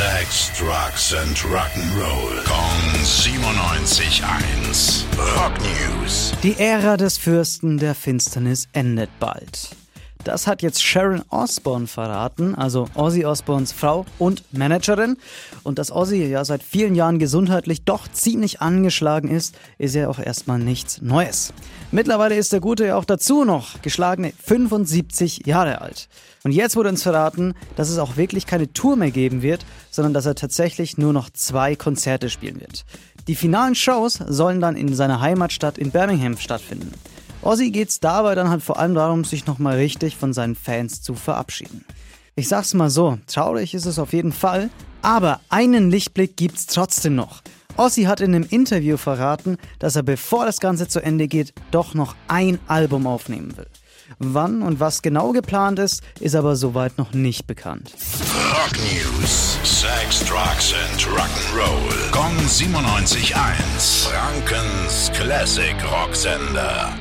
Sex, Drugs and Rock'n'Roll. Kong 97.1. Rock News. Die Ära des Fürsten der Finsternis endet bald. Das hat jetzt Sharon Osbourne verraten, also Ozzy Osbournes Frau und Managerin. Und dass Ozzy ja seit vielen Jahren gesundheitlich doch ziemlich angeschlagen ist, ist ja auch erstmal nichts Neues. Mittlerweile ist der Gute ja auch dazu noch geschlagene 75 Jahre alt. Und jetzt wurde uns verraten, dass es auch wirklich keine Tour mehr geben wird, sondern dass er tatsächlich nur noch zwei Konzerte spielen wird. Die finalen Shows sollen dann in seiner Heimatstadt in Birmingham stattfinden. Ozzy geht's dabei dann halt vor allem darum, sich nochmal richtig von seinen Fans zu verabschieden. Ich sag's mal so, traurig ist es auf jeden Fall, aber einen Lichtblick gibt's trotzdem noch. Ozzy hat in einem Interview verraten, dass er bevor das Ganze zu Ende geht, doch noch ein Album aufnehmen will. Wann und was genau geplant ist, ist aber soweit noch nicht bekannt. Rock News. Sex, Drugs and Rock'n'Roll. Kong 97.1. Frankens Classic Rocksender.